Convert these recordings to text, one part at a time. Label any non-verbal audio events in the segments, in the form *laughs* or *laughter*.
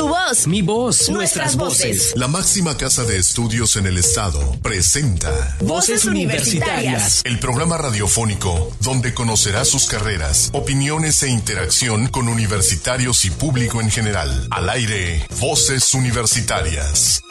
Tu voz. Mi voz. Nuestras, voces. La máxima casa de estudios en el estado presenta Voces Universitarias. El programa radiofónico donde conocerá sus carreras, opiniones e interacción con universitarios y público en general. Al aire, Voces Universitarias.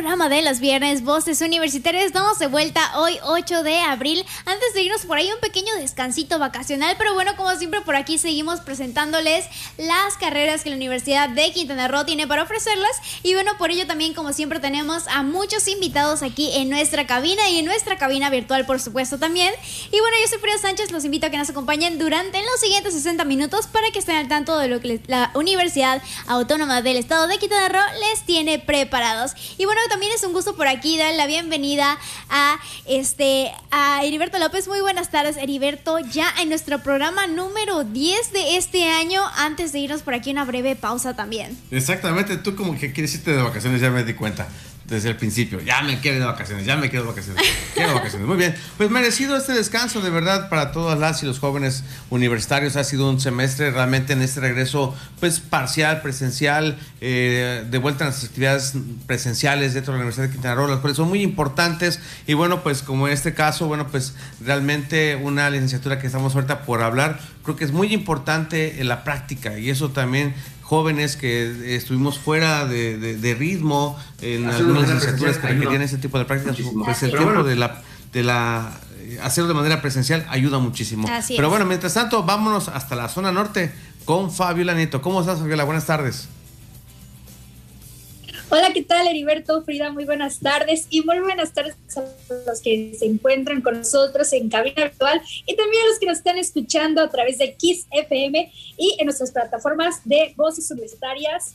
Programa de los viernes, Voces Universitarias. Estamos de vuelta hoy, 8 de abril. Antes de irnos por ahí, un pequeño descansito vacacional. Pero bueno, como siempre, por aquí seguimos presentándoles las carreras que la Universidad de Quintana Roo tiene para ofrecerlas. Y bueno, por ello también, como siempre, tenemos a muchos invitados aquí en nuestra cabina y en nuestra cabina virtual, por supuesto, también. Y bueno, yo soy Frida Sánchez. Los invito a que nos acompañen durante los siguientes 60 minutos para que estén al tanto de lo que la Universidad Autónoma del Estado de Quintana Roo les tiene preparados. Y bueno, también es un gusto por aquí dar la bienvenida a este a Heriberto López. Muy buenas tardes, Heriberto. Ya en nuestro programa número 10 de este año, antes de irnos por aquí una breve pausa también. Exactamente, tú como que quieres irte de vacaciones, ya me di cuenta desde el principio. Ya me quiero de vacaciones, ya me quiero de vacaciones. Quiero vacaciones. Muy bien. Pues merecido este descanso, de verdad, para todas las y los jóvenes universitarios. Ha sido un semestre realmente en este regreso, pues parcial, presencial, eh, de vuelta a las actividades presenciales dentro de la Universidad de Quintana Roo, las cuales son muy importantes. Y bueno, pues como en este caso, bueno, pues realmente una licenciatura que estamos ahorita por hablar, creo que es muy importante en la práctica y eso también jóvenes que estuvimos fuera de, ritmo en algunas licenciaturas que requerían ese tipo de prácticas, pues el tiempo de la, de la eh, hacerlo de manera presencial ayuda muchísimo. Pero bueno, mientras tanto, vámonos hasta la zona norte con Fabiola Nieto. ¿Cómo estás, Fabiola? Buenas tardes. Hola, ¿qué tal, Heriberto? Frida, muy buenas tardes y muy buenas tardes a los que se encuentran con nosotros en cabina virtual y también a los que nos están escuchando a través de Kiss FM y en nuestras plataformas de Voces Universitarias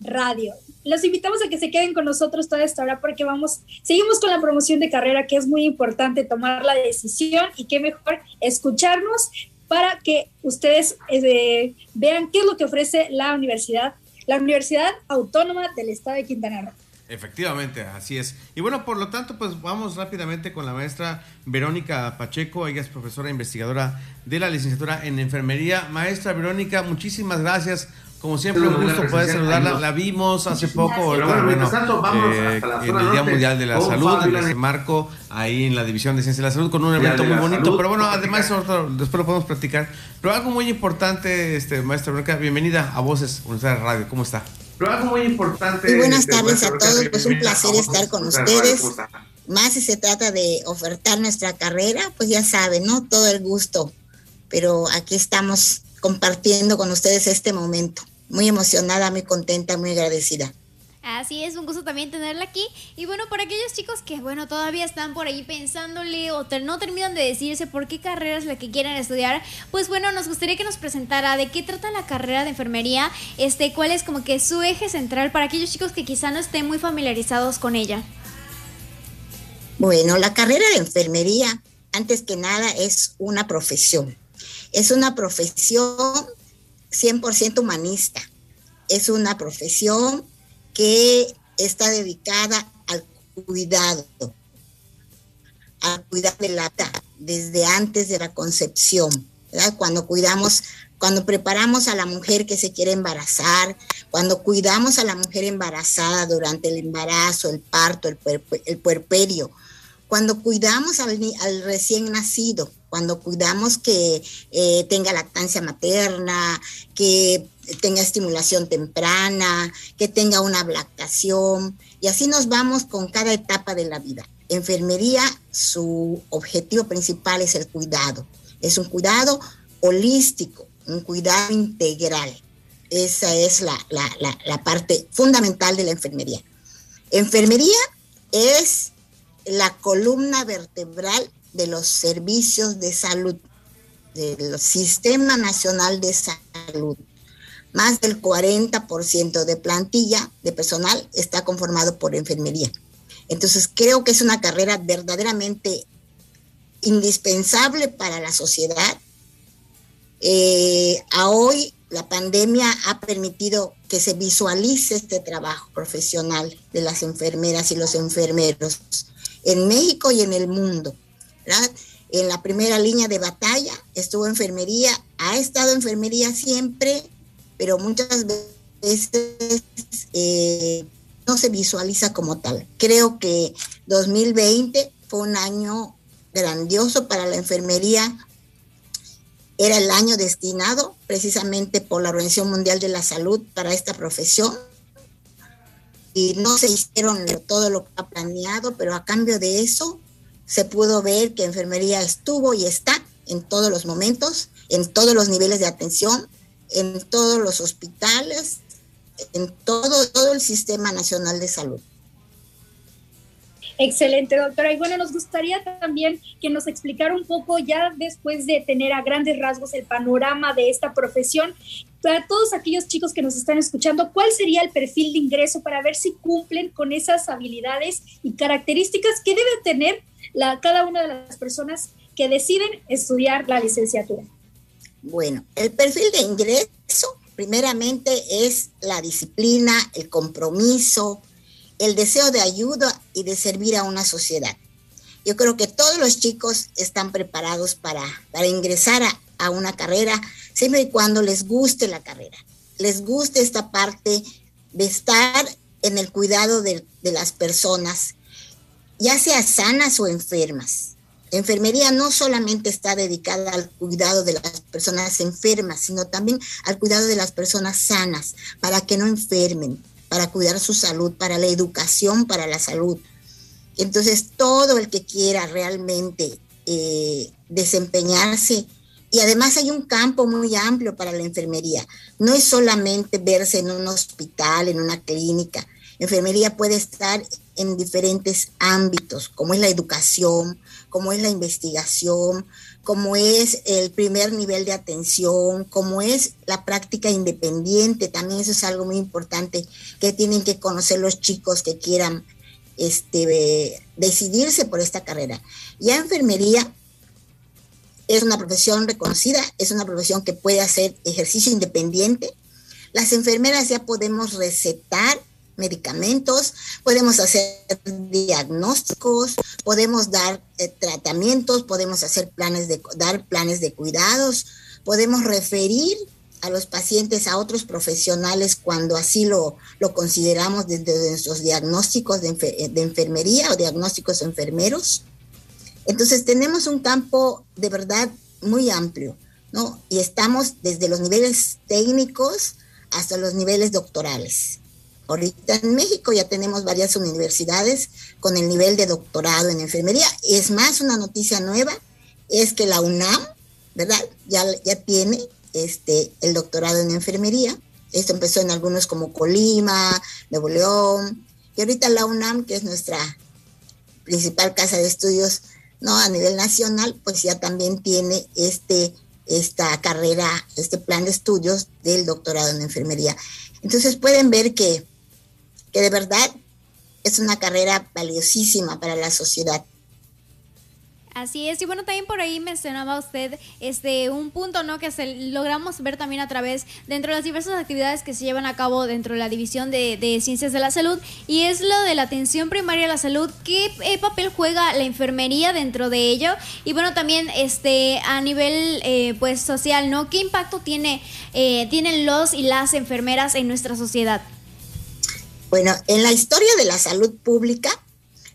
Radio. Los invitamos a que se queden con nosotros toda esta hora porque vamos, seguimos con la promoción de carrera que es muy importante tomar la decisión y qué mejor escucharnos para que ustedes eh, vean qué es lo que ofrece la universidad la Universidad Autónoma del Estado de Quintana Roo. Efectivamente, así es. Y bueno, por lo tanto, pues vamos rápidamente con la maestra Verónica Pacheco. Ella es profesora investigadora de la licenciatura en enfermería. Maestra Verónica, muchísimas gracias. Como siempre, un gusto poder saludarla. La vimos hace poco, bueno, eh, en el Día Mundial de la Salud, en ese marco, ahí en la División de Ciencia de la Salud, con un evento muy bonito. Pero bueno, además, después lo podemos platicar. Pero algo muy importante, este, maestra Verónica, bienvenida a Voces Universidad Radio. ¿Cómo está? Pero algo muy importante. Muy buenas tardes a todos, pues un placer estar con ustedes. Más si se trata de ofertar nuestra carrera, pues ya saben, ¿no? Todo el gusto. Pero aquí estamos compartiendo con ustedes este momento. Muy emocionada, muy contenta, muy agradecida. Así es, un gusto también tenerla aquí. Y bueno, para aquellos chicos que, bueno, todavía están por ahí pensándole o no terminan de decirse por qué carrera es la que quieren estudiar, pues bueno, nos gustaría que nos presentara de qué trata la carrera de enfermería, este, cuál es como que su eje central para aquellos chicos que quizá no estén muy familiarizados con ella. Bueno, la carrera de enfermería, antes que nada, es una profesión. Es una profesión 100% humanista. Es una profesión que está dedicada al cuidado, al cuidado de la desde antes de la concepción, Cuando cuidamos, cuando preparamos a la mujer que se quiere embarazar, cuando cuidamos a la mujer embarazada durante el embarazo, el parto, el, puerperio, cuando cuidamos al, recién nacido, cuando cuidamos que eh, tenga lactancia materna, que tenga estimulación temprana, que tenga una lactación, y así nos vamos con cada etapa de la vida. Enfermería, su objetivo principal es el cuidado. Es un cuidado holístico, un cuidado integral. Esa es la, la parte fundamental de la enfermería. Enfermería es la columna vertebral de los servicios de salud, del Sistema Nacional de Salud más del 40% de plantilla de personal está conformado por enfermería. Entonces creo que es una carrera verdaderamente indispensable para la sociedad. Eh, a hoy la pandemia ha permitido que que se visualice este trabajo profesional de las enfermeras y los enfermeros en México y en el mundo. En la primera línea de batalla estuvo enfermería, ha estado enfermería siempre, pero muchas veces eh, no se visualiza como tal. Creo que 2020 fue un año grandioso para la enfermería. Era el año destinado precisamente por la Organización Mundial de la Salud para esta profesión. Y no se hicieron todo lo que ha planeado, pero a cambio de eso se pudo ver que enfermería estuvo y está en todos los momentos, en todos los niveles de atención, en todos los hospitales, en todo, todo el Sistema Nacional de Salud. Excelente, doctora. Y bueno, nos gustaría también que nos explicara un poco, ya después de tener a grandes rasgos el panorama de esta profesión, para todos aquellos chicos que nos están escuchando, ¿cuál sería el perfil de ingreso para ver si cumplen con esas habilidades y características que debe tener cada una de las personas que deciden estudiar la licenciatura? Bueno, el perfil de ingreso primeramente es la disciplina, el compromiso, el deseo de ayuda y de servir a una sociedad. Yo creo que todos los chicos están preparados para, para ingresar a, una carrera, siempre y cuando les guste la carrera, les guste esta parte de estar en el cuidado de, de las personas, ya sea sanas o enfermas. Enfermería no solamente está dedicada al cuidado de las personas enfermas, sino también al cuidado de las personas sanas, para que no enfermen, para cuidar su salud, para la educación, para la salud. Entonces, todo el que quiera realmente eh, desempeñarse, y además hay un campo muy amplio para la enfermería, no es solamente verse en un hospital, en una clínica, enfermería puede estar en diferentes ámbitos, como es la educación, como es la investigación, como es el primer nivel de atención, como es la práctica independiente, también eso es algo muy importante que tienen que conocer los chicos que quieran este, decidirse por esta carrera. Ya enfermería es una profesión reconocida, es una profesión que puede hacer ejercicio independiente. Las enfermeras ya podemos recetar medicamentos, podemos hacer diagnósticos, podemos dar eh, tratamientos, podemos hacer planes de dar planes de cuidados, podemos referir a los pacientes a otros profesionales cuando así lo, lo consideramos desde nuestros diagnósticos de, de enfermería o diagnósticos enfermeros. Entonces tenemos un campo de verdad muy amplio, ¿no? Y estamos desde los niveles técnicos hasta los niveles doctorales. Ahorita en México ya tenemos varias universidades con el nivel de doctorado en enfermería. Es más, una noticia nueva es que la UNAM, ¿verdad? Ya, ya tiene este, el doctorado en enfermería. Esto empezó en algunos como Colima, Nuevo León. Y ahorita la UNAM, que es nuestra principal casa de estudios ¿no? a nivel nacional, pues ya también tiene este, esta carrera, este plan de estudios del doctorado en enfermería. Entonces pueden ver que que de verdad es una carrera valiosísima para la sociedad. Así es, y bueno, también por ahí mencionaba usted este un punto, ¿no? Que se, logramos ver también a través, dentro de las diversas actividades que se llevan a cabo dentro de la División de, Ciencias de la Salud, y es lo de la atención primaria a la salud, ¿qué eh, papel juega la enfermería dentro de ello? Y bueno, también este a nivel eh, pues social, ¿no? ¿Qué impacto tiene, eh, tienen los y las enfermeras en nuestra sociedad? Bueno, en la historia de la salud pública,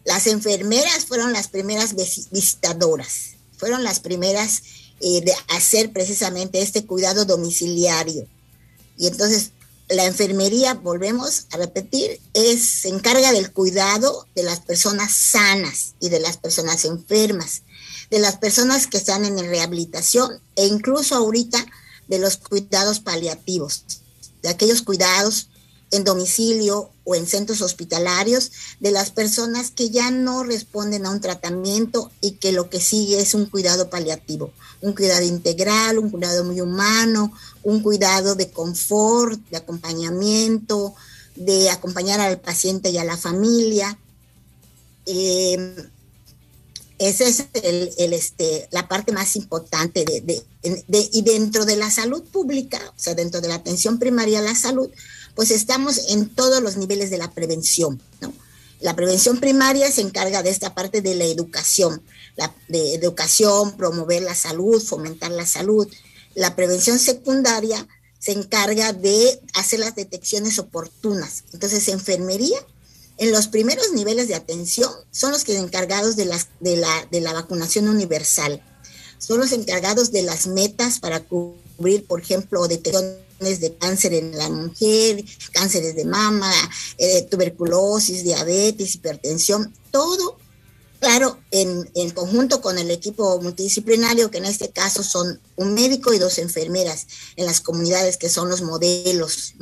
las enfermeras fueron las primeras visitadoras, fueron las primeras eh, de hacer precisamente este cuidado domiciliario. Y entonces la enfermería, volvemos a repetir, es, se encarga del cuidado de las personas sanas y de las personas enfermas, de las personas que están en rehabilitación e incluso ahorita de los cuidados paliativos, de aquellos cuidados en domicilio o en centros hospitalarios de las personas que ya no responden a un tratamiento y que lo que sigue es un cuidado paliativo, un cuidado integral, un cuidado muy humano, un cuidado de confort, de acompañamiento, de acompañar al paciente y a la familia. Eh, esa es el, este, la parte más importante de, y dentro de la salud pública, o sea, dentro de la atención primaria a la salud, pues estamos en todos los niveles de la prevención, ¿no? La prevención primaria se encarga de esta parte de la educación, la de educación, promover la salud, fomentar la salud. La prevención secundaria se encarga de hacer las detecciones oportunas. Entonces, enfermería, en los primeros niveles de atención, son los que encargados de, las, de, la, de la vacunación universal. Son los encargados de las metas para cubrir, por ejemplo, detección de cáncer en la mujer, cánceres de mama, eh, tuberculosis, diabetes, hipertensión, todo, claro, en, en, conjunto con el equipo multidisciplinario, que en este caso son un médico y dos enfermeras en las comunidades que son los modelos.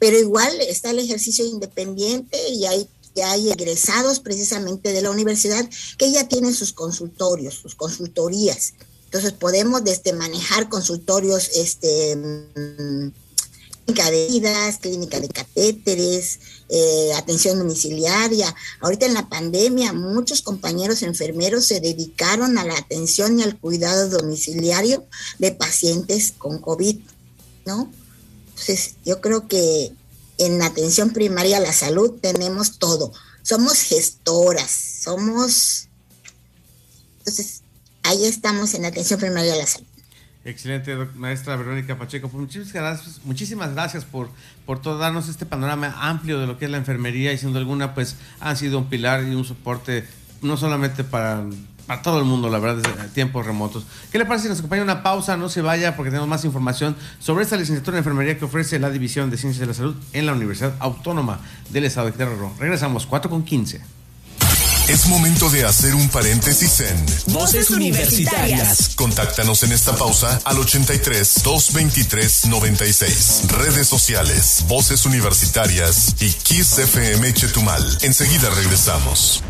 Pero igual está el ejercicio independiente y hay hay egresados precisamente de la universidad que ya tienen sus consultorios, sus consultorías. Entonces podemos desde manejar consultorios, este, clínica de vidas, clínica de catéteres, eh, atención domiciliaria. Ahorita en la pandemia muchos compañeros enfermeros se dedicaron a la atención y al cuidado domiciliario de pacientes con COVID, ¿no? Entonces yo creo que en atención primaria a la salud tenemos todo. Somos gestoras, somos... Entonces, ahí estamos en atención primaria de la salud. Excelente, maestra Verónica Pacheco. Pues muchísimas gracias, muchísimas gracias por, por todo darnos este panorama amplio de lo que es la enfermería y siendo alguna, pues han sido un pilar y un soporte no solamente para, para todo el mundo, la verdad, desde tiempos remotos. ¿Qué le parece si nos acompaña una pausa? No se vaya porque tenemos más información sobre esta licenciatura en enfermería que ofrece la División de Ciencias de la Salud en la Universidad Autónoma del Estado de Quintana Regresamos, 4 con 15. Es momento de hacer un paréntesis en Voces Universitarias. Contáctanos en esta pausa al 83 223 96. Redes sociales, Voces Universitarias y Kiss FM Chetumal. Enseguida regresamos.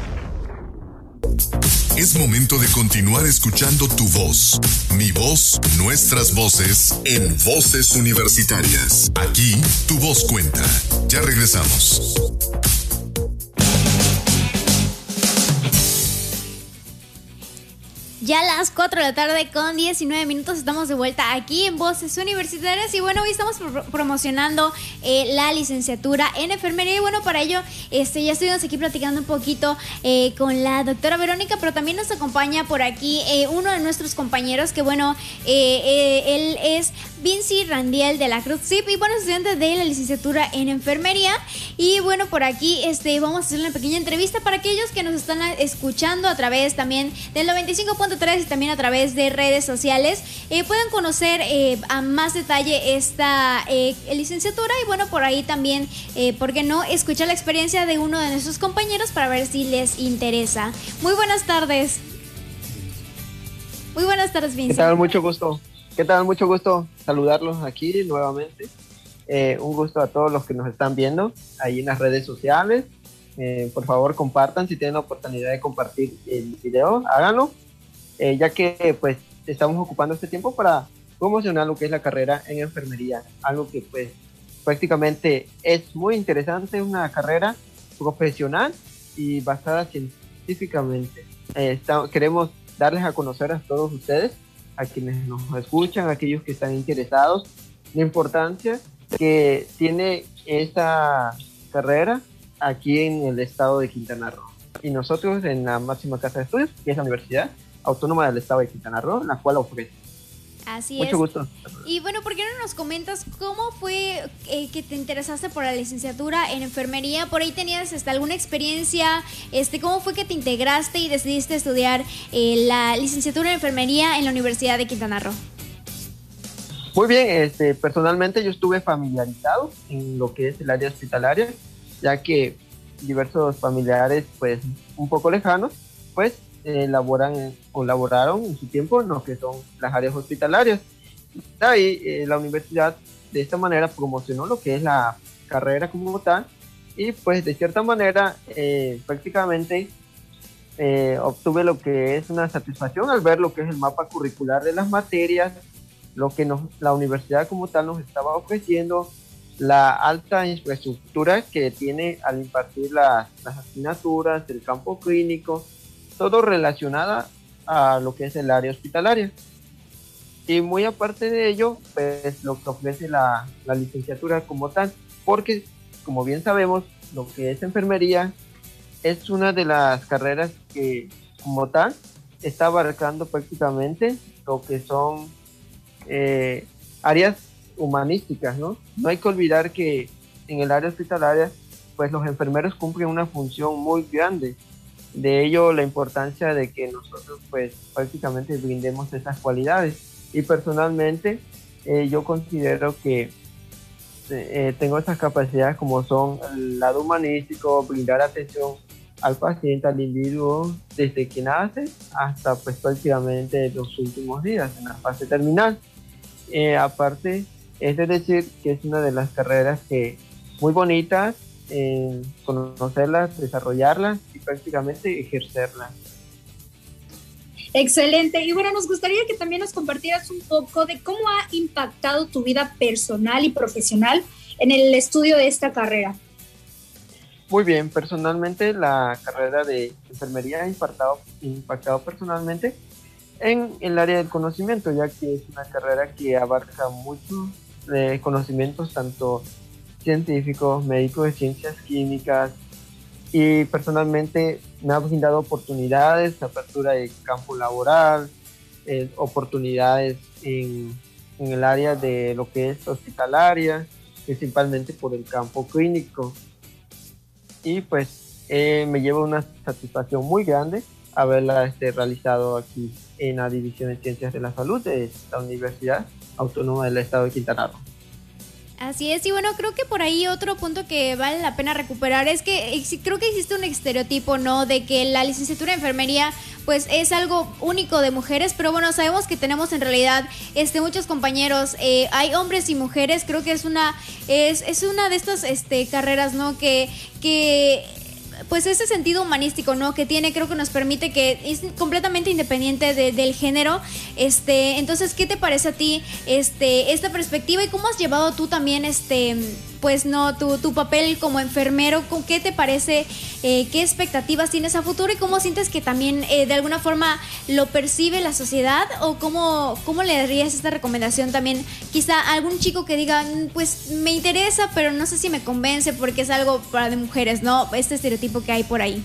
Es momento de continuar escuchando tu voz, mi voz, nuestras voces en Voces Universitarias. Aquí tu voz cuenta. Ya regresamos. Ya a las 4 de la tarde con 19 minutos estamos de vuelta aquí en Voces Universitarias y bueno, hoy estamos promocionando eh, la licenciatura en enfermería y bueno, para ello este, ya estuvimos aquí platicando un poquito eh, con la doctora Verónica, pero también nos acompaña por aquí eh, uno de nuestros compañeros que bueno, él es Vinci Randiel de la Cruz Zip y bueno, estudiante de la licenciatura en enfermería. Y bueno, por aquí este, vamos a hacer una pequeña entrevista para aquellos que nos están escuchando a través también del 95 y también a través de redes sociales eh, puedan conocer eh, a más detalle esta eh, licenciatura y bueno, por ahí también, ¿por qué no? Escuchar la experiencia de uno de nuestros compañeros para ver si les interesa. Muy buenas tardes. Muy buenas tardes, Vincent. ¿Qué tal? Mucho gusto. ¿Qué tal? Mucho gusto saludarlos aquí nuevamente. un gusto a todos los que nos están viendo ahí en las redes sociales. por favor, compartan si tienen la oportunidad de compartir el video, háganlo eh, ya que pues estamos ocupando este tiempo para promocionar lo que es la carrera en enfermería, algo que pues prácticamente es muy interesante, una carrera profesional y basada científicamente. Eh, queremos darles a conocer a todos ustedes, a quienes nos escuchan, a aquellos que están interesados, la importancia que tiene esta carrera aquí en el estado de Quintana Roo. Y nosotros en la máxima casa de estudios, que es la universidad, Autónoma del Estado de Quintana Roo, la cual ofrece. Así Mucho gusto. Y bueno, ¿por qué no nos comentas cómo fue eh, que te interesaste por la licenciatura en enfermería? Por ahí tenías hasta alguna experiencia, este, ¿cómo fue que te integraste y decidiste estudiar eh, la licenciatura en enfermería en la Universidad de Quintana Roo? Muy bien, este, personalmente yo estuve familiarizado en lo que es el área hospitalaria, ya que diversos familiares, pues, un poco lejanos, pues elaboran o laboraron en su tiempo en lo que son las áreas hospitalarias. Ahí eh, la universidad de esta manera promocionó lo que es la carrera como tal y pues de cierta manera eh, prácticamente eh, obtuve lo que es una satisfacción al ver lo que es el mapa curricular de las materias, lo que nos, la universidad como tal nos estaba ofreciendo, la alta infraestructura que tiene al impartir las, las asignaturas, el campo clínico, todo relacionada a lo que es el área hospitalaria. Y muy aparte de ello, pues lo que ofrece la, la licenciatura como tal, porque como bien sabemos, lo que es enfermería es una de las carreras que como tal está abarcando prácticamente lo que son eh, áreas humanísticas, ¿no? No hay que olvidar que en el área hospitalaria, pues los enfermeros cumplen una función muy grande. De ello la importancia de que nosotros pues prácticamente brindemos esas cualidades. Y personalmente eh, yo considero que eh, tengo esas capacidades como son el lado humanístico, brindar atención al paciente, al individuo, desde que nace hasta pues prácticamente los últimos días, en la fase terminal. Eh, aparte, es de decir que es una de las carreras que muy bonitas, conocerlas, desarrollarlas prácticamente ejercerlas. Excelente. Y bueno, nos gustaría que también nos compartieras un poco de cómo ha impactado tu vida personal y profesional en el estudio de esta carrera. Muy bien, personalmente la carrera de enfermería ha impactado, impactado personalmente en el área del conocimiento, ya que es una carrera que abarca mucho de conocimientos tanto científicos, médicos de ciencias químicas y personalmente me ha brindado oportunidades, apertura de campo laboral, eh, oportunidades en, el área de lo que es hospitalaria, principalmente por el campo clínico. Y pues eh, me lleva una satisfacción muy grande haberla este, realizado aquí en la División de Ciencias de la Salud de la Universidad Autónoma del Estado de Quintana Roo. Así es, y bueno, creo que por ahí otro punto que vale la pena recuperar es que creo que existe un estereotipo, ¿no? De que la licenciatura de enfermería pues es algo único de mujeres, pero bueno, sabemos que tenemos en realidad este, muchos compañeros, eh, hay hombres y mujeres, creo que es una, es, es una de estas este, carreras, ¿no? Que, que pues ese sentido humanístico, ¿no? Que tiene, creo que nos permite que es completamente independiente del género. Este, entonces, ¿qué te parece a ti este, esta perspectiva y cómo has llevado tú también este pues no, tu, tu papel como enfermero, ¿con qué te parece? Eh, ¿Qué expectativas tienes a futuro y cómo sientes que también eh, de alguna forma lo percibe la sociedad? ¿O cómo, cómo le darías esta recomendación también quizá algún chico que diga, mm, pues me interesa, pero no sé si me convence porque es algo para de mujeres, ¿no? Este estereotipo que hay por ahí.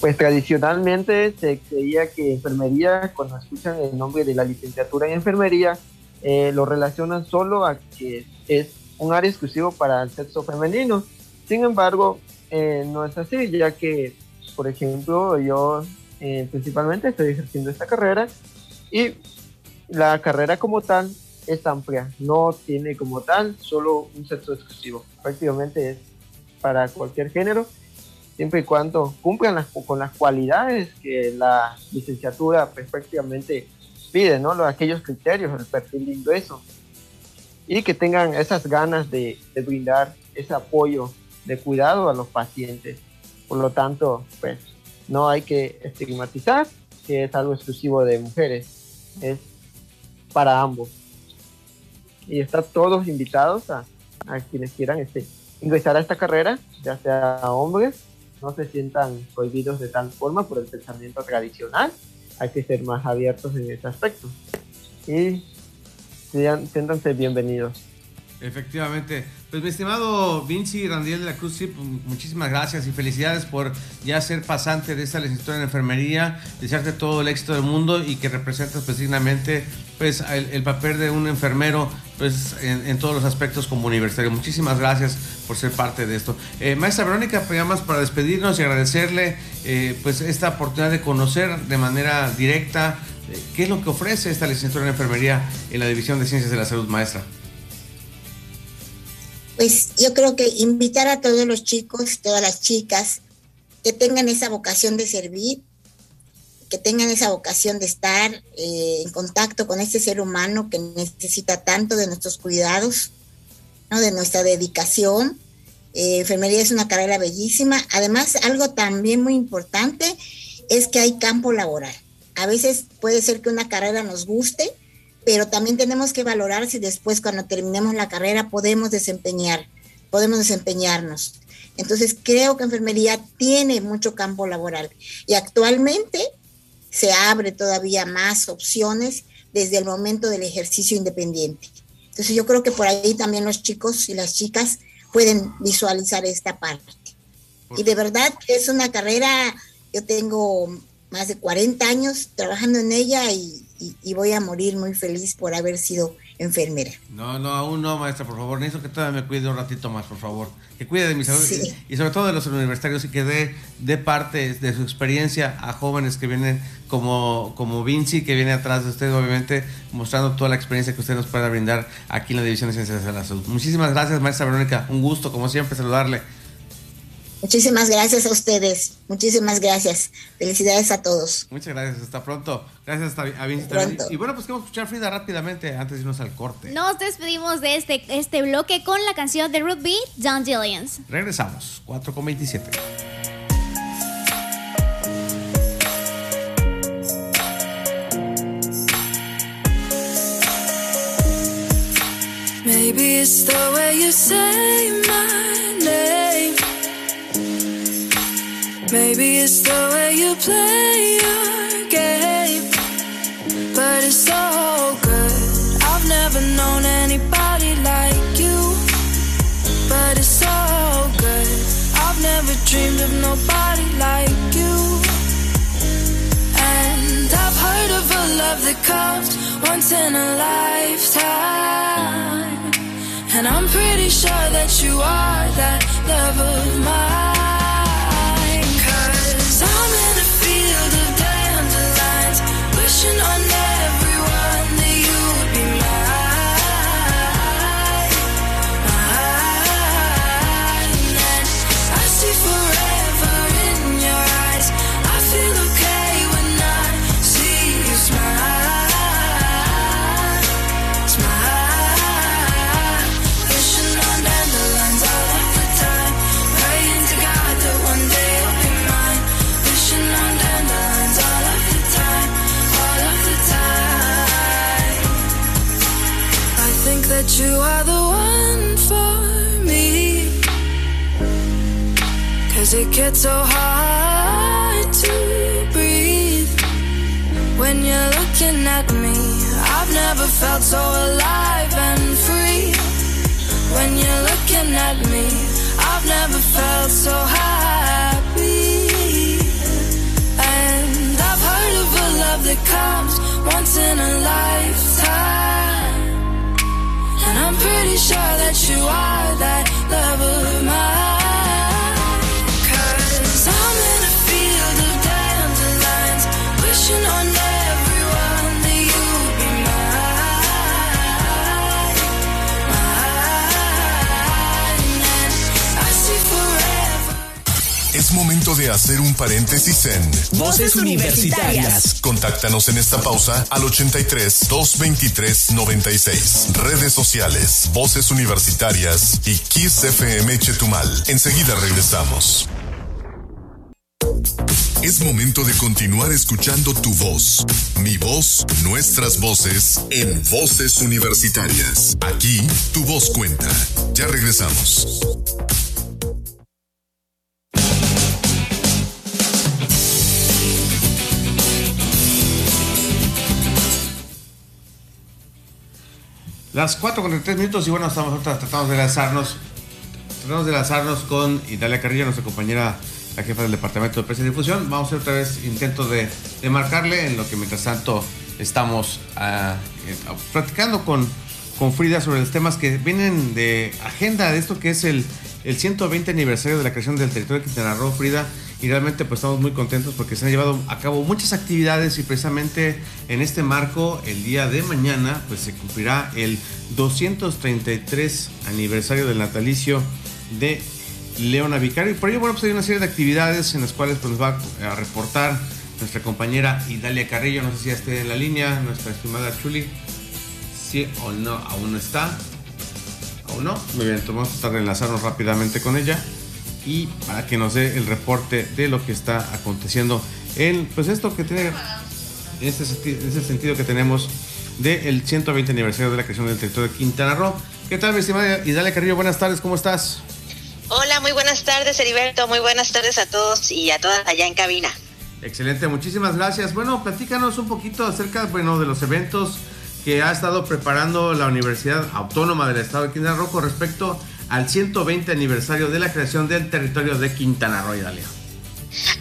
Pues tradicionalmente se creía que enfermería, cuando escuchan el nombre de la licenciatura en enfermería, eh, lo relacionan solo a que es un área exclusivo para el sexo femenino. Sin embargo, eh, no es así, ya que, por ejemplo, yo eh, principalmente estoy ejerciendo esta carrera y la carrera como tal es amplia, no tiene como tal solo un sexo exclusivo, prácticamente es para cualquier género, siempre y cuando cumplan las, con las cualidades que la licenciatura pues, prácticamente pide, ¿no? Los, aquellos criterios, el perfil de ingreso y que tengan esas ganas de, brindar ese apoyo de cuidado a los pacientes. Por lo tanto, pues no hay que estigmatizar que es algo exclusivo de mujeres, es para ambos. Y están todos invitados a, a quienes quieran este, ingresar a esta carrera, ya sea hombres, no se sientan prohibidos de tal forma por el pensamiento tradicional, hay que ser más abiertos en ese aspecto. Y siéntanse bienvenidos. Efectivamente. Pues mi estimado Vinci Randiel de la Cruz, pues, muchísimas gracias y felicidades por ya ser pasante de esta licenciatura en enfermería, desearte todo el éxito del mundo y que representas precisamente pues el, papel de un enfermero pues en, todos los aspectos como universitario. Muchísimas gracias por ser parte de esto. Eh, maestra Verónica, pues más para despedirnos y agradecerle eh, pues esta oportunidad de conocer de manera directa ¿Qué es lo que ofrece esta licenciatura en enfermería en la División de Ciencias de la Salud, maestra? Pues yo creo que invitar a todos los chicos, todas las chicas, que tengan esa vocación de servir, que tengan esa vocación de estar eh, en contacto con este ser humano que necesita tanto de nuestros cuidados, ¿no? de nuestra dedicación. Eh, enfermería es una carrera bellísima. Además, algo también muy importante es que hay campo laboral. A veces puede ser que una carrera nos guste, pero también tenemos que valorar si después cuando terminemos la carrera podemos desempeñar, podemos desempeñarnos. Entonces creo que enfermería tiene mucho campo laboral y actualmente se abre todavía más opciones desde el momento del ejercicio independiente. Entonces yo creo que por ahí también los chicos y las chicas pueden visualizar esta parte. Y de verdad es una carrera, yo tengo más de 40 años trabajando en ella y, voy a morir muy feliz por haber sido enfermera. No, no, aún no, maestra, por favor. Necesito que todavía me cuide un ratito más, por favor. Que cuide de mi salud y, sobre todo de los universitarios y que dé, de parte de su experiencia a jóvenes que vienen como, como Vinci, que viene atrás de usted, obviamente, mostrando toda la experiencia que usted nos pueda brindar aquí en la División de Ciencias de la Salud. Muchísimas gracias, maestra Verónica. Un gusto, como siempre, saludarle. Muchísimas gracias a ustedes. Muchísimas gracias. Felicidades a todos. Muchas gracias. Hasta pronto. Gracias a Vinci Y bueno, pues queremos escuchar Frida rápidamente antes de irnos al corte. Nos despedimos de este, este bloque con la canción de Ruth B. John Dillians. Regresamos. 4 con 27. Maybe it's the way you say Maybe it's the way you play your game. But it's so good. I've never known anybody like you. But it's so good. I've never dreamed of nobody like you. And I've heard of a love that comes once in a lifetime. And I'm pretty sure that you are that love of mine. ocean on you are the one for me. Cause it gets so hard to breathe when you're looking at me. I've never felt so alive and free. When you're looking at me, I've never felt so happy. And I've heard of a love that comes once in a lifetime. Pretty sure that you are that love of mine. Es momento de hacer un paréntesis en Voces Universitarias. Contáctanos en esta pausa al 83 223 96. Redes sociales, Voces Universitarias y Kiss FM Chetumal. Enseguida regresamos. Es momento de continuar escuchando tu voz, mi voz, nuestras voces en Voces Universitarias. Aquí tu voz cuenta. Ya regresamos. Las 4 con 3 minutos y bueno, estamos tratamos de lanzarnos, tratamos de lanzarnos con Italia Carrillo, nuestra compañera, la jefa del Departamento de Prensa y Difusión. Vamos a hacer otra vez intento de, marcarle, en lo que mientras tanto estamos uh, platicando con, con Frida sobre los temas que vienen de agenda de esto que es el, el 120 aniversario de la creación del territorio de Quintana Roo, Frida y realmente pues estamos muy contentos porque se han llevado a cabo muchas actividades y precisamente en este marco el día de mañana pues se cumplirá el 233 aniversario del natalicio de Leona Vicario. Y por ello bueno pues hay una serie de actividades en las cuales pues nos va a reportar nuestra compañera Idalia Carrillo, no sé si ya esté en la línea, nuestra estimada Chuli, sí o no, aún no está, aún no, muy bien, entonces vamos a tratar de enlazarnos rápidamente con ella y para que nos dé el reporte de lo que está aconteciendo en pues esto que tiene en ese, ese sentido que tenemos del 120 aniversario de la creación del territorio de Quintana Roo. ¿Qué tal, mi estimada Idalia Carrillo? Buenas tardes, ¿cómo estás? Hola, muy buenas tardes, Heriberto. Muy buenas tardes a todos y a todas allá en cabina. Excelente, muchísimas gracias. Bueno, platícanos un poquito acerca bueno, de los eventos que ha estado preparando la Universidad Autónoma del Estado de Quintana Roo con respecto al 120 aniversario de la creación del territorio de Quintana Roo, Italia.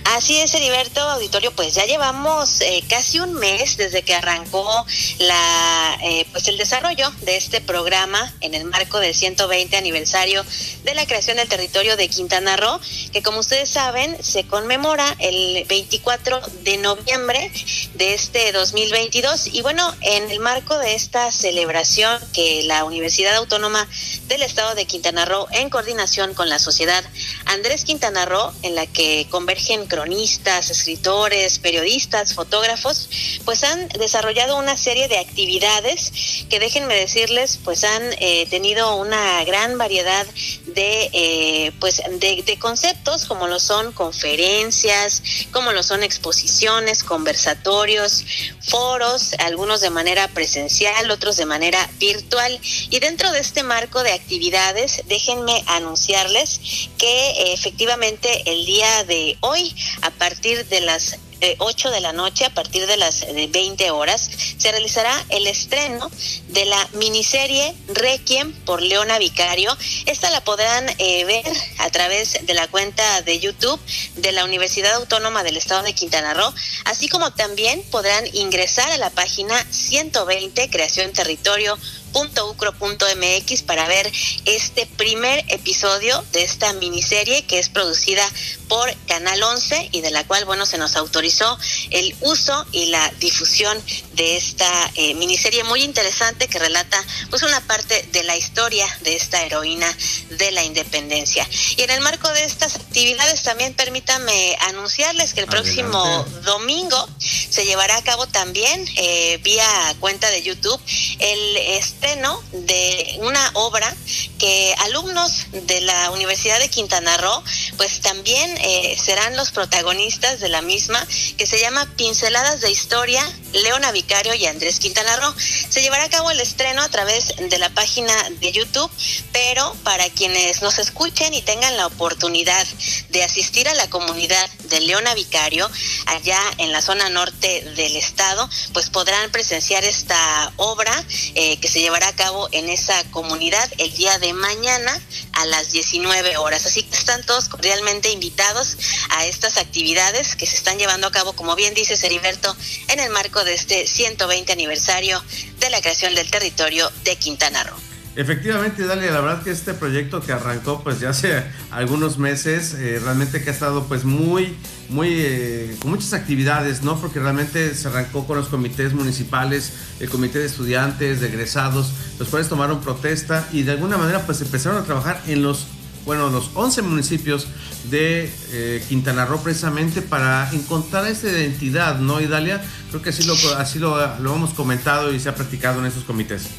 Así es, Heriberto Auditorio, pues ya llevamos eh, casi un mes desde que arrancó la, eh, pues el desarrollo de este programa en el marco del 120 aniversario de la creación del territorio de Quintana Roo, que como ustedes saben se conmemora el 24 de noviembre de este 2022. Y bueno, en el marco de esta celebración que la Universidad Autónoma del Estado de Quintana Roo, en coordinación con la sociedad Andrés Quintana Roo, en la que convergen cronistas, escritores, periodistas, fotógrafos, pues han desarrollado una serie de actividades que déjenme decirles, pues han eh, tenido una gran variedad de, eh, pues de, conceptos como lo son conferencias, como lo son exposiciones, conversatorios, foros, algunos de manera presencial, otros de manera virtual. Y dentro de este marco de actividades, déjenme anunciarles que eh, efectivamente el día de hoy, a partir de las 8 de la noche a partir de las 20 horas se realizará el estreno de la miniserie Requiem por Leona Vicario. Esta la podrán eh, ver a través de la cuenta de YouTube de la Universidad Autónoma del Estado de Quintana Roo, así como también podrán ingresar a la página 120 Creación Territorio .ucro.mx para ver este primer episodio de esta miniserie que es producida por Canal 11 y de la cual, bueno, se nos autorizó el uso y la difusión de esta eh, miniserie muy interesante que relata pues una parte de la historia de esta heroína de la independencia. Y en el marco de estas actividades también permítame anunciarles que el próximo domingo se llevará a cabo también eh, vía cuenta de YouTube el estreno de una obra que alumnos de la Universidad de Quintana Roo pues también eh, serán los protagonistas de la misma, que se llama Pinceladas de Historia, Leona Vicario y Andrés Quintana Roo. Se llevará a cabo el estreno a través de la página de YouTube, pero para quienes nos escuchen y tengan la oportunidad de asistir a la comunidad de Leona Vicario, allá en la zona norte del estado, pues podrán presenciar esta obra eh, que se llevará a cabo en esa comunidad el día de mañana a las 19 horas. Así que están todos cordialmente invitados a estas actividades que se están llevando a cabo, como bien dice Seriberto, en el marco de este 120 aniversario de la creación del territorio de Quintana Roo. Efectivamente, Dalia, la verdad que este proyecto que arrancó pues ya hace *laughs* algunos meses, eh, realmente que ha estado pues muy, muy, eh, con muchas actividades, ¿no? Porque realmente se arrancó con los comités municipales, el comité de estudiantes, de egresados, los cuales tomaron protesta y de alguna manera pues empezaron a trabajar en los, bueno, los 11 municipios de eh, Quintana Roo precisamente para encontrar esa identidad, ¿no, Idalia? Creo que así lo, así lo, lo hemos comentado y se ha practicado en esos comités.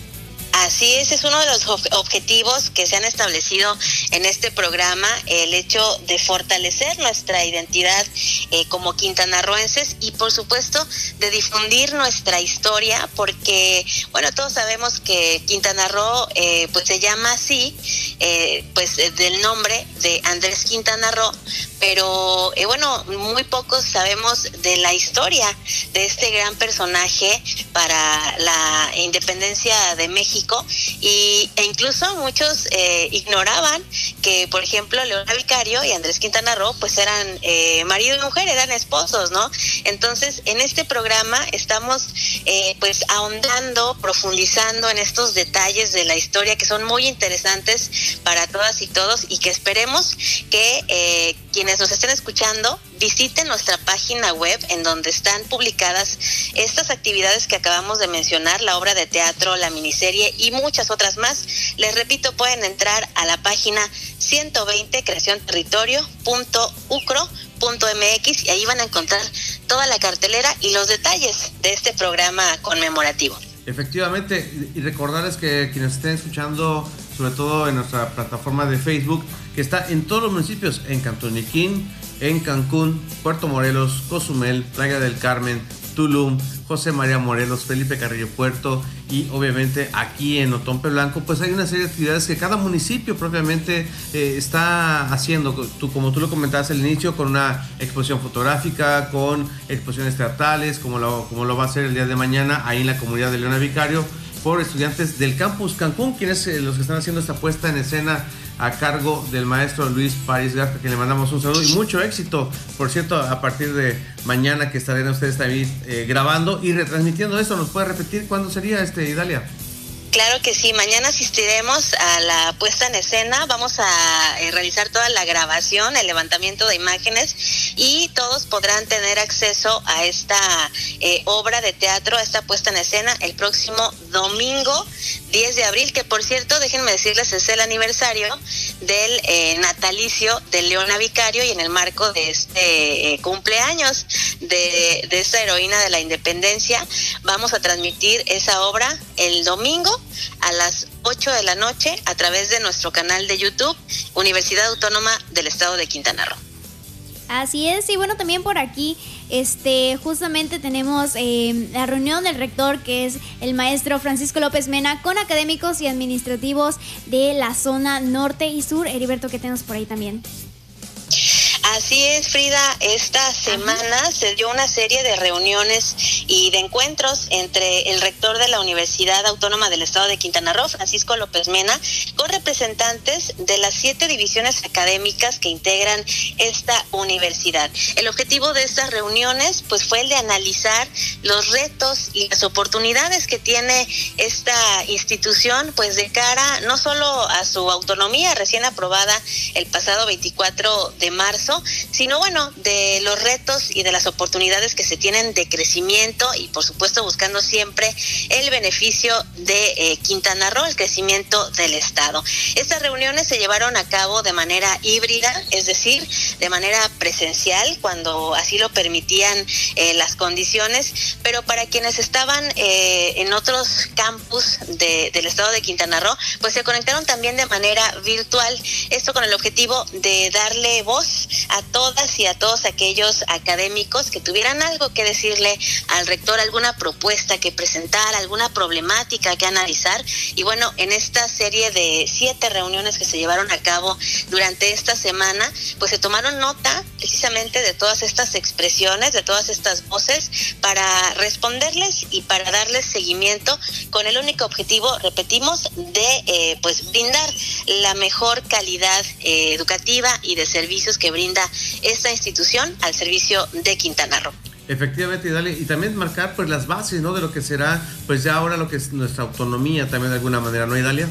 Así es, es uno de los objetivos que se han establecido en este programa, el hecho de fortalecer nuestra identidad eh, como quintanarroenses y por supuesto de difundir nuestra historia, porque bueno, todos sabemos que Quintana Roo eh, pues se llama así, eh, pues del nombre de Andrés Quintana Roo, pero bueno, muy pocos sabemos de la historia de este gran personaje para la independencia de México y, e incluso muchos eh, ignoraban que, por ejemplo, Leona Vicario y Andrés Quintana Roo pues eran eh, marido y mujer, eran esposos, ¿no? Entonces, en este programa estamos eh, pues ahondando, profundizando en estos detalles de la historia que son muy interesantes para todas y todos y que esperemos que quienes nos estén escuchando visiten nuestra página web en donde están publicadas estas actividades que acabamos de mencionar, la obra de teatro, la miniserie y muchas otras más. Les repito, pueden entrar a la página 120 creacionterritorio.ucro.mx y ahí van a encontrar toda la cartelera y los detalles de este programa conmemorativo. Efectivamente, y recordarles que quienes estén escuchando, sobre todo en nuestra plataforma de Facebook, que está en todos los municipios, en Cantoniquín, en Cancún, Puerto Morelos, Cozumel, Playa del Carmen, Tulum, José María Morelos, Felipe Carrillo Puerto y obviamente aquí en Otompe Blanco, pues hay una serie de actividades que cada municipio propiamente eh, está haciendo, tú, como tú lo comentabas al inicio, con una exposición fotográfica, con exposiciones teatrales, como lo, como lo va a hacer el día de mañana ahí en la comunidad de Leona Vicario, por estudiantes del campus Cancún, quienes eh, los que están haciendo esta puesta en escena a cargo del maestro Luis París Gasca, que le mandamos un saludo y mucho éxito. Por cierto, a partir de mañana que estarán ustedes también eh, grabando y retransmitiendo eso, ¿nos puede repetir cuándo sería este Idalia? Claro que sí, mañana asistiremos a la puesta en escena, vamos a eh, realizar toda la grabación, el levantamiento de imágenes y todos podrán tener acceso a esta eh, obra de teatro, a esta puesta en escena el próximo domingo 10 de abril, que por cierto, déjenme decirles, es el aniversario del eh, natalicio de Leona Vicario y en el marco de este cumpleaños de, de esta heroína de la independencia, vamos a transmitir esa obra el domingo a las 8 de la noche a través de nuestro canal de YouTube, Universidad Autónoma del Estado de Quintana Roo. Así es, y bueno, también por aquí, este, justamente tenemos eh, la reunión del rector, que es el maestro Francisco López Mena, con académicos y administrativos de la zona norte y sur. Heriberto, que tenemos por ahí también. Así es, Frida. Esta semana se dio una serie de reuniones y de encuentros entre el rector de la Universidad Autónoma del Estado de Quintana Roo, Francisco López Mena, con representantes de las siete divisiones académicas que integran esta universidad. El objetivo de estas reuniones, pues, fue el de analizar los retos y las oportunidades que tiene esta institución, pues, de cara no solo a su autonomía recién aprobada el pasado 24 de marzo, sino bueno, de los retos y de las oportunidades que se tienen de crecimiento y por supuesto buscando siempre el beneficio de eh, Quintana Roo, el crecimiento del Estado. Estas reuniones se llevaron a cabo de manera híbrida, es decir, de manera presencial, cuando así lo permitían eh, las condiciones, pero para quienes estaban eh, en otros campus del Estado de Quintana Roo, pues se conectaron también de manera virtual, esto con el objetivo de darle voz a todas y a todos aquellos académicos que tuvieran algo que decirle al rector, alguna propuesta que presentar, alguna problemática que analizar. Y bueno, en esta serie de siete reuniones que se llevaron a cabo durante esta semana, pues se tomaron nota precisamente de todas estas expresiones, de todas estas voces, para responderles y para darles seguimiento con el único objetivo, repetimos, de eh, pues brindar la mejor calidad eh, educativa y de servicios que brinda esta institución al servicio de Quintana Roo. Efectivamente, dale, y también marcar pues las bases ¿no? de lo que será pues ya ahora lo que es nuestra autonomía también de alguna manera, ¿no, Idalia?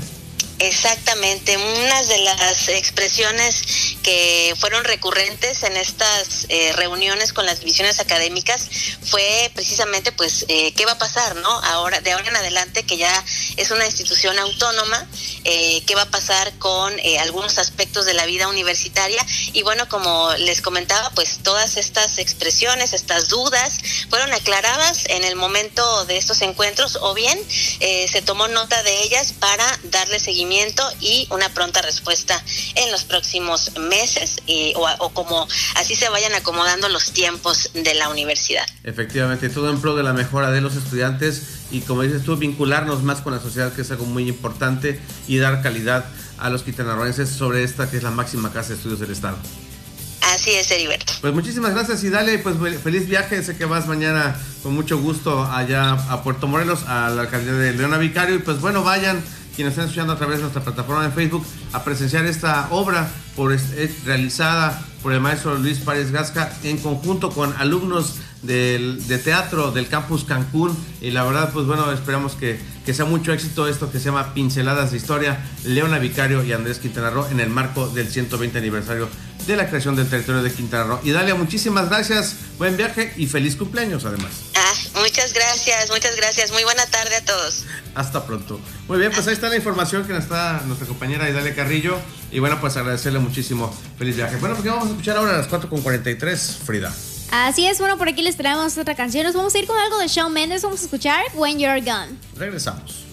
Exactamente, unas de las expresiones que fueron recurrentes en estas eh, reuniones con las divisiones académicas fue precisamente pues eh, qué va a pasar, ¿no? Ahora, de ahora en adelante que ya es una institución autónoma, eh, qué va a pasar con algunos aspectos de la vida universitaria y bueno, como les comentaba, pues todas estas expresiones, estas dudas fueron aclaradas en el momento de estos encuentros o bien se tomó nota de ellas para darle seguimiento y una pronta respuesta en los próximos meses o, como así se vayan acomodando los tiempos de la universidad. Efectivamente, todo en pro de la mejora de los estudiantes y como dices tú, vincularnos más con la sociedad, que es algo muy importante, y dar calidad a los quintanarroenses sobre esta que es la máxima casa de estudios del Estado. Así es, Heriberto. Pues muchísimas gracias y dale, pues feliz viaje. Sé que vas mañana con mucho gusto allá a Puerto Morelos, a la alcaldía de Leona Vicario. Y pues bueno, vayan quienes están escuchando a través de nuestra plataforma de Facebook a presenciar esta obra por, realizada por el maestro Luis Párez Gasca en conjunto con alumnos del, de teatro del campus Cancún. Y la verdad pues bueno esperamos que, que, sea mucho éxito esto que se llama Pinceladas de Historia Leona Vicario y Andrés Quintana Roo en el marco del 120 aniversario de la creación del territorio de Quintana Roo. Y Dalia muchísimas gracias buen viaje y feliz cumpleaños además. Ah, muchas gracias muchas gracias. Muy buena tarde a todos. Hasta pronto. Muy bien pues ahí está la información que nos está nuestra compañera Idalia Carrillo. Y bueno pues agradecerle muchísimo. Feliz viaje. Bueno pues vamos a escuchar ahora a las 4.43 Frida Así es, bueno, por aquí les traemos otra canción. Nos vamos a ir con algo de Shawn Mendes. Vamos a escuchar When You're Gone. Regresamos.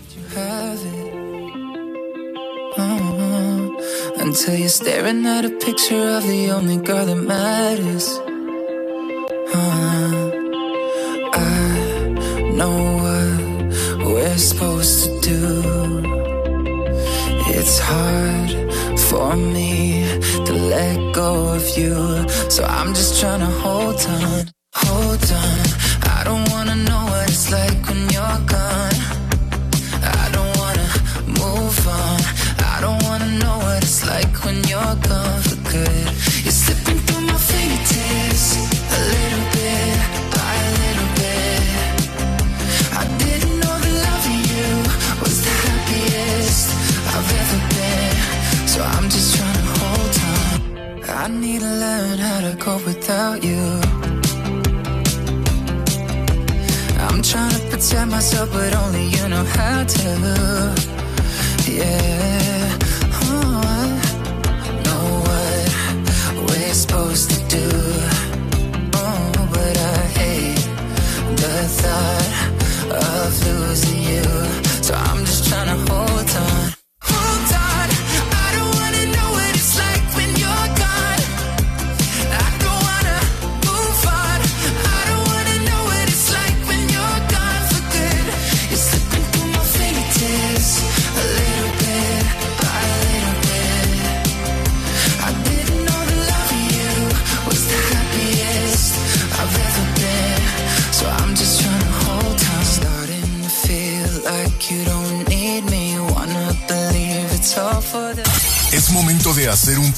Until you're staring at a picture of the only girl that matters. Uh, I know what we're supposed to do. It's hard for me to let go of you, so I'm just trying to hold on, hold on. I don't wanna know what it's like when you're gone. Know what it's like when you're gone for good. You're slipping through my fingertips a little bit by a little bit. I didn't know that loving you was the happiest I've ever been. So I'm just trying to hold on. I need to learn how to go without you. I'm trying to protect myself, but only you know how to. Yeah. Supposed to do. Oh, but I hate the thought of losing you. So I'm just trying to hold on.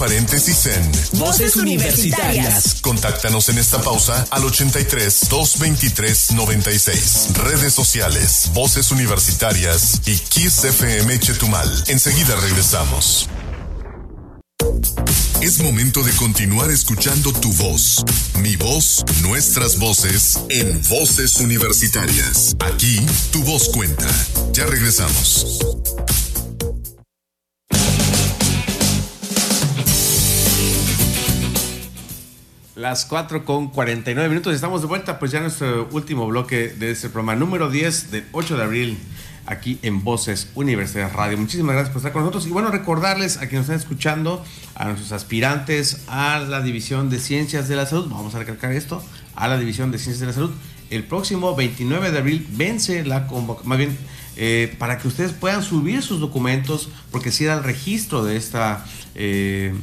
Paréntesis en Voces Universitarias. Contáctanos en esta pausa al 83 223 96. Redes sociales, Voces Universitarias y Kiss FM Chetumal. Enseguida regresamos. Es momento de continuar escuchando tu voz, mi voz, nuestras voces en Voces Universitarias. Aquí tu voz cuenta. Ya regresamos. Las 4 con 49 minutos. Estamos de vuelta, pues ya en nuestro último bloque de este programa número 10 del 8 de abril, aquí en Voces Universidad Radio. Muchísimas gracias por estar con nosotros. Y bueno, recordarles a quienes están escuchando, a nuestros aspirantes a la División de Ciencias de la Salud, vamos a recalcar esto, a la División de Ciencias de la Salud. El próximo 29 de abril vence la convocatoria, más bien, eh, para que ustedes puedan subir sus documentos, porque si era el registro de esta eh,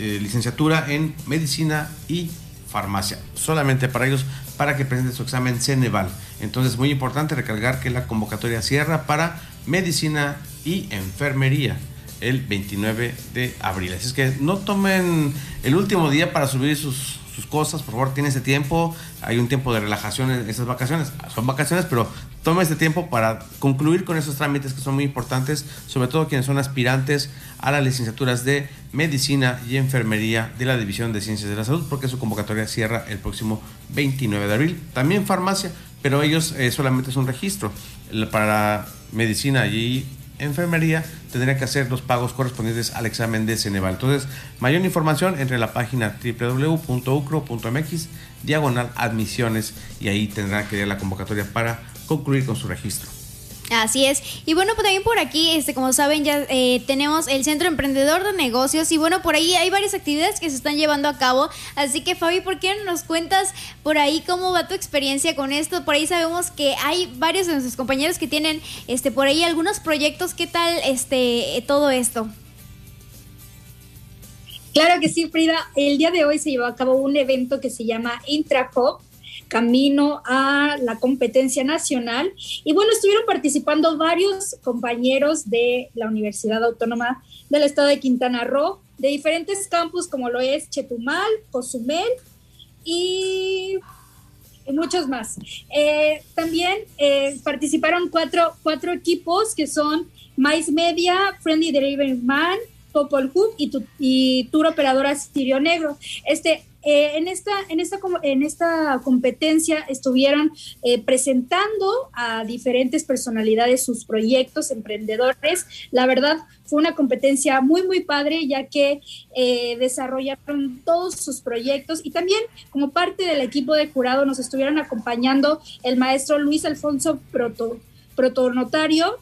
eh, licenciatura en medicina y farmacia, solamente para ellos, para que presenten su examen Ceneval. Entonces, muy importante recalcar que la convocatoria cierra para medicina y enfermería el 29 de abril. Así es que no tomen el último día para subir sus, sus cosas, por favor, tienen ese tiempo. Hay un tiempo de relajación en esas vacaciones. Son vacaciones, pero tome este tiempo para concluir con esos trámites que son muy importantes, sobre todo quienes son aspirantes a las licenciaturas de medicina y enfermería de la División de Ciencias de la Salud, porque su convocatoria cierra el próximo 29 de abril. También farmacia, pero ellos eh, solamente es un registro. Para medicina y enfermería tendría que hacer los pagos correspondientes al examen de Ceneval. Entonces, mayor información entre la página www.ucro.mx diagonal admisiones y ahí tendrá que ir la convocatoria para concluir con su registro. Así es. Y bueno, pues también por aquí, este, como saben, ya eh, tenemos el Centro Emprendedor de Negocios. Y bueno, por ahí hay varias actividades que se están llevando a cabo. Así que, Fabi, ¿por qué no nos cuentas por ahí cómo va tu experiencia con esto? Por ahí sabemos que hay varios de nuestros compañeros que tienen este, por ahí algunos proyectos. ¿Qué tal este, todo esto? Claro que sí, Frida. El día de hoy se llevó a cabo un evento que se llama Intracop camino a la competencia nacional. Y bueno, estuvieron participando varios compañeros de la Universidad Autónoma del Estado de Quintana Roo, de diferentes campus como lo es Chetumal, Cozumel y muchos más. Eh, también eh, participaron cuatro, cuatro equipos que son Mais Media, Friendly Delivery Man, Popol Hub y, tu, Tour Operadora Sirio Negro. Este, eh, en, esta, en, esta, en esta competencia estuvieron eh, presentando a diferentes personalidades sus proyectos, emprendedores. La verdad, fue una competencia muy, muy padre, ya que eh, desarrollaron todos sus proyectos y también como parte del equipo de jurado nos estuvieron acompañando el maestro Luis Alfonso Proto, Protonotario,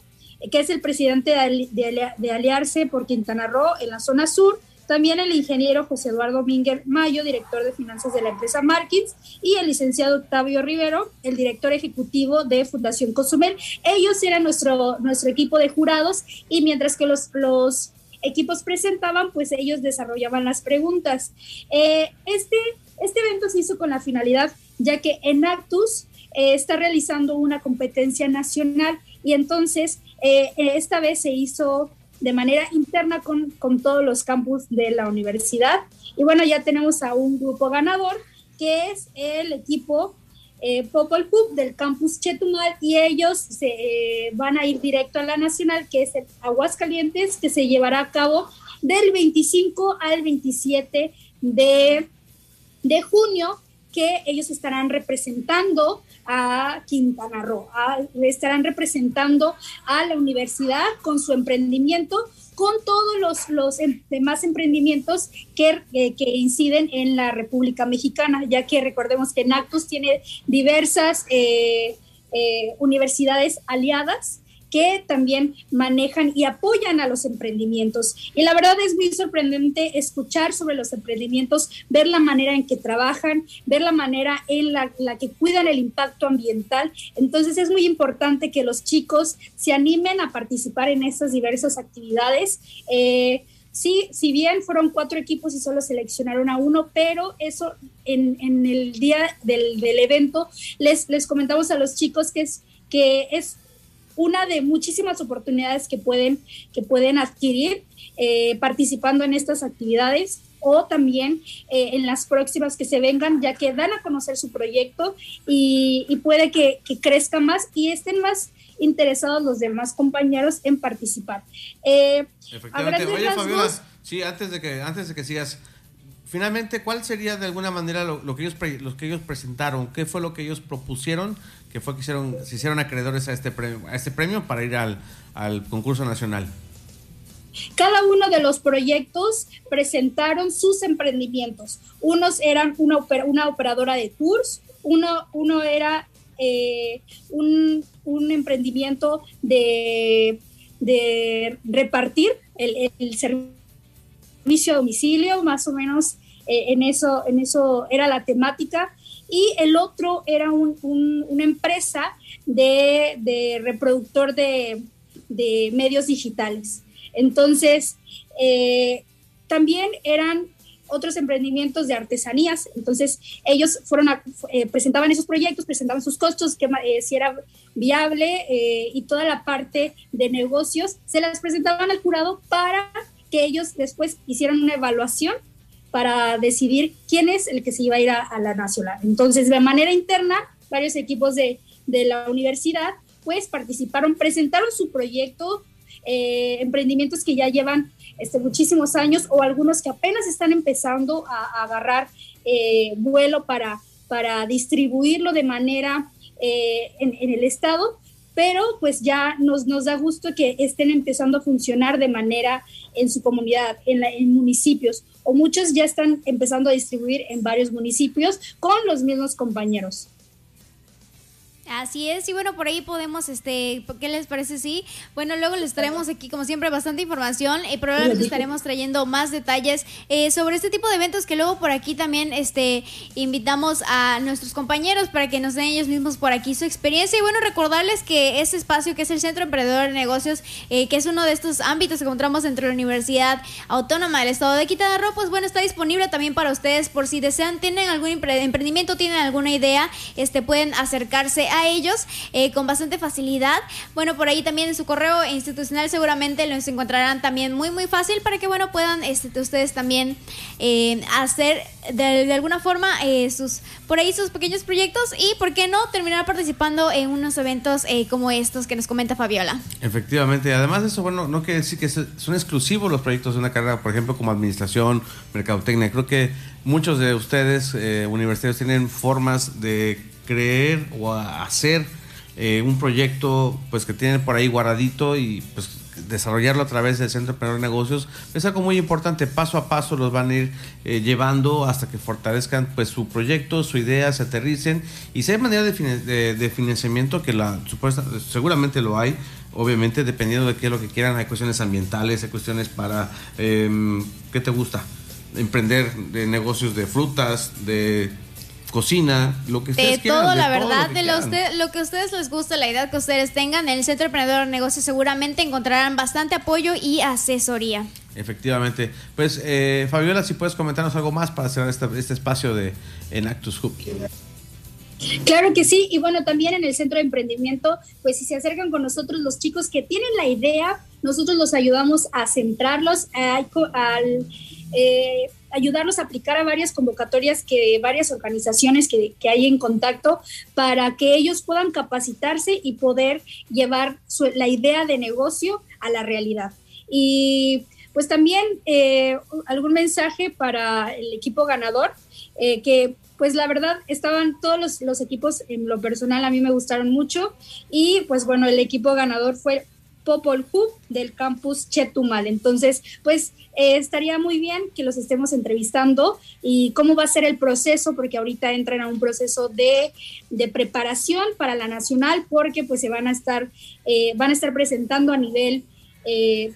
que es el presidente de, de, de Aliarse por Quintana Roo en la zona sur también el ingeniero José Eduardo Minger Mayo, director de finanzas de la empresa Markins, y el licenciado Octavio Rivero, el director ejecutivo de Fundación Cozumel. Ellos eran nuestro, nuestro equipo de jurados y mientras que los, los equipos presentaban, pues ellos desarrollaban las preguntas. Eh, este, este evento se hizo con la finalidad, ya que Enactus eh, está realizando una competencia nacional y entonces eh, esta vez se hizo de manera interna con, con todos los campus de la universidad. Y bueno, ya tenemos a un grupo ganador, que es el equipo eh, Popol Pub del campus Chetumal y ellos se eh, van a ir directo a la nacional que es el Aguascalientes que se llevará a cabo del 25 al 27 de, de junio que ellos estarán representando a Quintana Roo, estarán representando a la universidad con su emprendimiento, con todos los, em, demás emprendimientos que, eh, que, inciden en la República Mexicana, ya que recordemos que NACTUS tiene diversas eh, eh, universidades aliadas que también manejan y apoyan a los emprendimientos. Y la verdad es muy sorprendente escuchar sobre los emprendimientos, ver la manera en que trabajan, ver la manera en la, que cuidan el impacto ambiental. Entonces es muy importante que los chicos se animen a participar en estas diversas actividades. Eh, sí, si bien fueron cuatro equipos y solo seleccionaron a uno, pero eso en, el día del, del, evento les, les comentamos a los chicos que es, que es una de muchísimas oportunidades que pueden, que pueden adquirir eh, participando en estas actividades o también eh, en las próximas que se vengan, ya que dan a conocer su proyecto y, puede que, crezca más y estén más interesados los demás compañeros en participar. Eh, Efectivamente. Oye, Fabiola, sí, antes de que, antes de que sigas, finalmente, ¿cuál sería de alguna manera lo, que ellos que ellos presentaron? ¿Qué fue lo que ellos propusieron que fue que hicieron, se hicieron acreedores a este premio, a este premio para ir al, al concurso nacional? Cada uno de los proyectos presentaron sus emprendimientos. Unos eran una, una operadora de tours, uno, uno era eh, un, un, emprendimiento de, de repartir el, el, servicio a domicilio, más o menos eh, en, eso, en eso era la temática y el otro era una empresa de, reproductor de, medios digitales. Entonces, eh, también eran otros emprendimientos de artesanías. Entonces, ellos fueron eh, presentaban esos proyectos, presentaban sus costos, que, eh, si era viable y toda la parte de negocios, se las presentaban al jurado para que ellos después hicieran una evaluación para decidir quién es el que se iba a ir a, la nacional. Entonces, de manera interna, varios equipos de, de la universidad pues participaron, presentaron su proyecto, eh, emprendimientos que ya llevan este, muchísimos años o algunos que apenas están empezando a, agarrar eh, vuelo para, para distribuirlo de manera eh, en, el estado, pero pues ya nos, nos da gusto que estén empezando a funcionar de manera en su comunidad, en, en municipios o muchos ya están empezando a distribuir en varios municipios con los mismos compañeros. Así es, y bueno, por ahí podemos, este, ¿qué les parece? Sí, bueno, luego les traemos aquí, como siempre, bastante información y probablemente estaremos trayendo más detalles eh, sobre este tipo de eventos que luego por aquí también, este, invitamos a nuestros compañeros para que nos den ellos mismos por aquí su experiencia y bueno, recordarles que este espacio que es el Centro Emprendedor de Negocios, eh, que es uno de estos ámbitos que encontramos entre la Universidad Autónoma del Estado de Quintana pues bueno, está disponible también para ustedes por si desean, tienen algún emprendimiento, tienen alguna idea, este, pueden acercarse a ellos eh, con bastante facilidad. Bueno, por ahí también en su correo institucional seguramente los encontrarán también muy, muy fácil para que, bueno, puedan este, ustedes también eh, hacer de, alguna forma eh, sus, por ahí sus pequeños proyectos y, ¿por qué no?, terminar participando en unos eventos como estos que nos comenta Fabiola. Efectivamente, además de eso, bueno, no quiere decir que son exclusivos los proyectos de una carrera, por ejemplo, como administración, mercadotecnia. Creo que muchos de ustedes, universitarios, tienen formas de creer o hacer eh, un proyecto pues que tienen por ahí guardadito y pues desarrollarlo a través del Centro de Negocios es algo muy importante. Paso a paso los van a ir eh, llevando hasta que fortalezcan pues su proyecto, su idea, se aterricen y si hay manera de, de, financiamiento que la supuesta seguramente lo hay obviamente dependiendo de qué es lo que quieran, hay cuestiones ambientales, hay cuestiones para, em, ¿qué te gusta? Emprender de negocios de frutas, de cocina, lo que ustedes de quieran. todo, la todo verdad, lo que de lo, quieran. usted- lo que a ustedes les gusta, la idea que ustedes tengan, en el Centro Emprendedor de Negocios seguramente encontrarán bastante apoyo y asesoría. Efectivamente. Pues, eh, Fabiola, si puedes comentarnos algo más para cerrar este, este espacio de Enactus Hub. Claro que sí, y bueno, también en el centro de emprendimiento, pues si se acercan con nosotros los chicos que tienen la idea, nosotros los ayudamos a centrarlos, a, al, eh, ayudarlos a aplicar a varias convocatorias que varias organizaciones que, que hay en contacto para que ellos puedan capacitarse y poder llevar la idea de negocio a la realidad. Y pues también eh, algún mensaje para el equipo ganador, eh, que pues la verdad estaban todos los, los equipos en lo personal a mí me gustaron mucho y pues bueno el equipo ganador fue Popol Hub del campus Chetumal. Entonces, pues eh, estaría muy bien que los estemos entrevistando y cómo va a ser el proceso, porque ahorita entran a un proceso de, de preparación para la nacional, porque pues se van a estar, eh, van a estar presentando a nivel eh,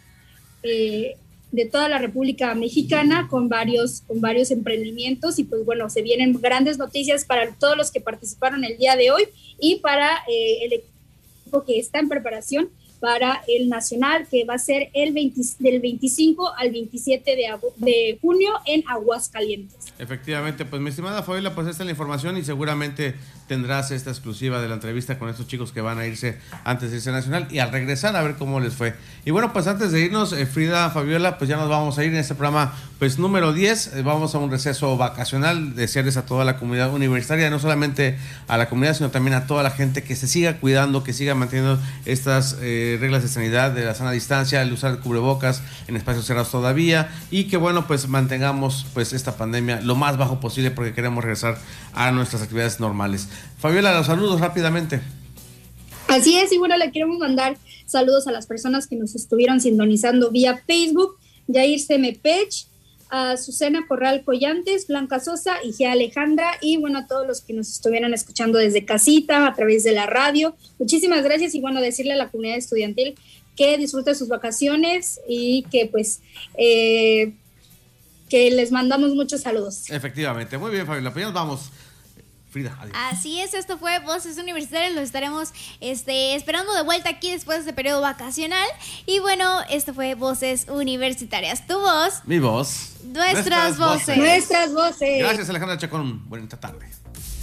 eh, de toda la República Mexicana con varios, con varios emprendimientos y pues bueno, se vienen grandes noticias para todos los que participaron el día de hoy y para el equipo que está en preparación para el nacional que va a ser el 20 del 25 al 27 de, junio en Aguascalientes. Efectivamente, pues mi estimada Fabiola, pues esta es la información y seguramente tendrás esta exclusiva de la entrevista con estos chicos que van a irse antes de irse Nacional y al regresar a ver cómo les fue. Y bueno, pues antes de irnos, eh, Frida, Fabiola, pues ya nos vamos a ir en este programa pues número 10, eh, vamos a un receso vacacional, desearles a toda la comunidad universitaria, no solamente a la comunidad, sino también a toda la gente que se siga cuidando, que siga manteniendo estas eh, reglas de sanidad, de la sana distancia, el usar cubrebocas en espacios cerrados todavía y que bueno, pues mantengamos pues esta pandemia lo más bajo posible porque queremos regresar a nuestras actividades normales. Fabiola, los saludos rápidamente. Así es, y bueno, le queremos mandar saludos a las personas que nos estuvieron sintonizando vía Facebook, Jair Semepech, a Susana Corral Collantes, Blanca Sosa y Gia Alejandra, y bueno, a todos los que nos estuvieran escuchando desde casita, a través de la radio. Muchísimas gracias y bueno, decirle a la comunidad estudiantil que disfrute sus vacaciones y que pues eh, que les mandamos muchos saludos. Efectivamente, muy bien Fabiola, pues ya nos vamos. Frida, adiós. Así es, esto fue Voces Universitarias, lo estaremos este, esperando de vuelta aquí después de este periodo vacacional. Y bueno, esto fue Voces Universitarias, tu voz, Mi voz. nuestras, voces. Nuestras voces. Gracias Alejandra Chacón, buena tarde.